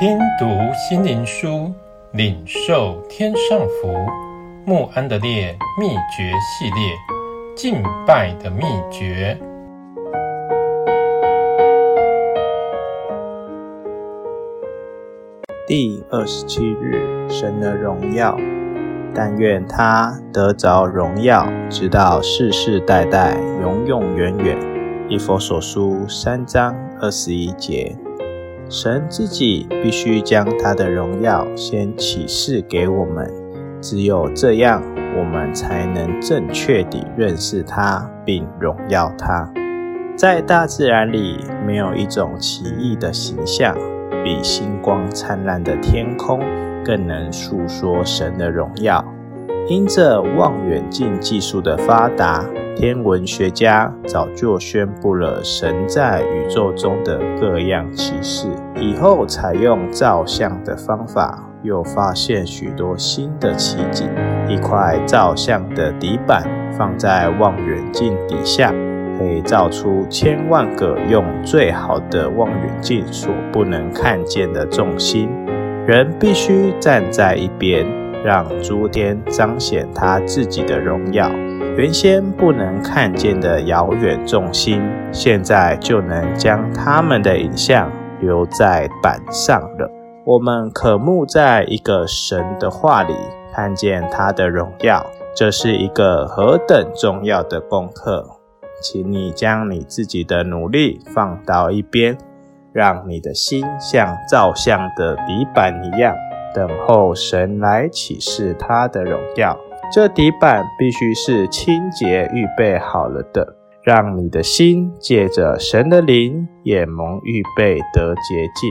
听读心灵书，领受天上福。穆安德烈秘诀系列，敬拜的秘诀。第二十七日，神的荣耀。但愿他得着荣耀，直到世世代代，永永远远。以佛所书三章二十一节。神自己必须将他的荣耀先启示给我们，只有这样，我们才能正确地认识他并荣耀他。在大自然里，没有一种奇异的形象，比星光灿烂的天空更能诉说神的荣耀。因着望远镜技术的发达，天文学家早就宣布了神在宇宙中的各样奇事。以后采用照相的方法，又发现许多新的奇景。一块照相的底板放在望远镜底下，可以照出千万个用最好的望远镜所不能看见的众星。人必须站在一边。让诸天彰显他自己的荣耀。原先不能看见的遥远众星，现在就能将他们的影像留在板上了。我们渴慕在一个神的话里看见他的荣耀，这是一个何等重要的功课！请你将你自己的努力放到一边，让你的心像照相的底板一样。等候神来启示他的荣耀，这底板必须是清洁预备好了的，让你的心借着神的灵也蒙预备得洁净。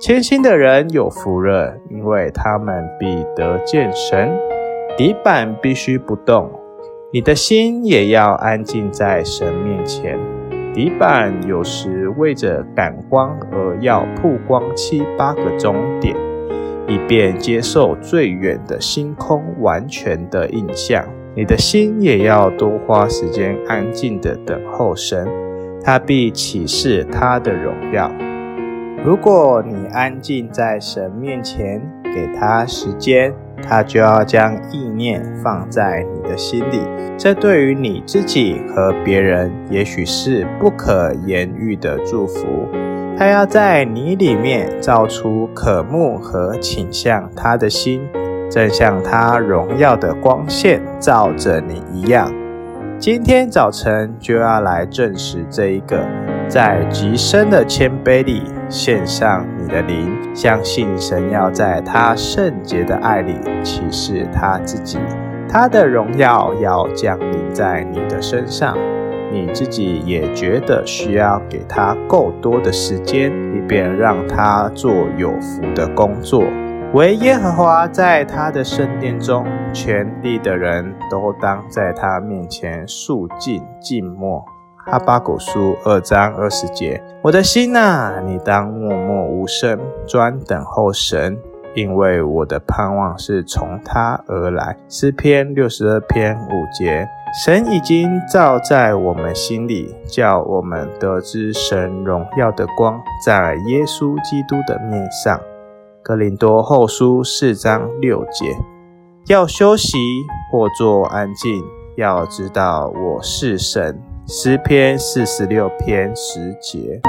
谦心的人有福了，因为他们必得见神。底板必须不动，你的心也要安静在神面前。底板有时为着感光而要曝光七八个钟点。以便接受最远的星空完全的印象，你的心也要多花时间安静的等候神，他必启示他的荣耀。如果你安静在神面前，给他时间，他就要将意念放在你的心里。这对于你自己和别人，也许是不可言喻的祝福。他要在你里面造出渴慕和倾向他的心，正像他荣耀的光线照着你一样。今天早晨就要来证实这一个，在极深的谦卑里献上你的灵，相信神要在他圣洁的爱里启示他自己，他的荣耀要降临在你的身上。你自己也觉得需要给他够多的时间，以便让他做有福的工作。惟耶和华在他的圣殿中，全地的人都当在他面前肃静静默。哈巴狗书二章二十节。我的心哪，你当默默无声，专等候神，因为我的盼望是从他而来。诗篇六十二篇五节。神已经照在我们心里，叫我们得知神荣耀的光在耶稣基督的面上。格林多后书四章六节。要休息或坐安静，要知道我是神。诗篇四十六篇十节。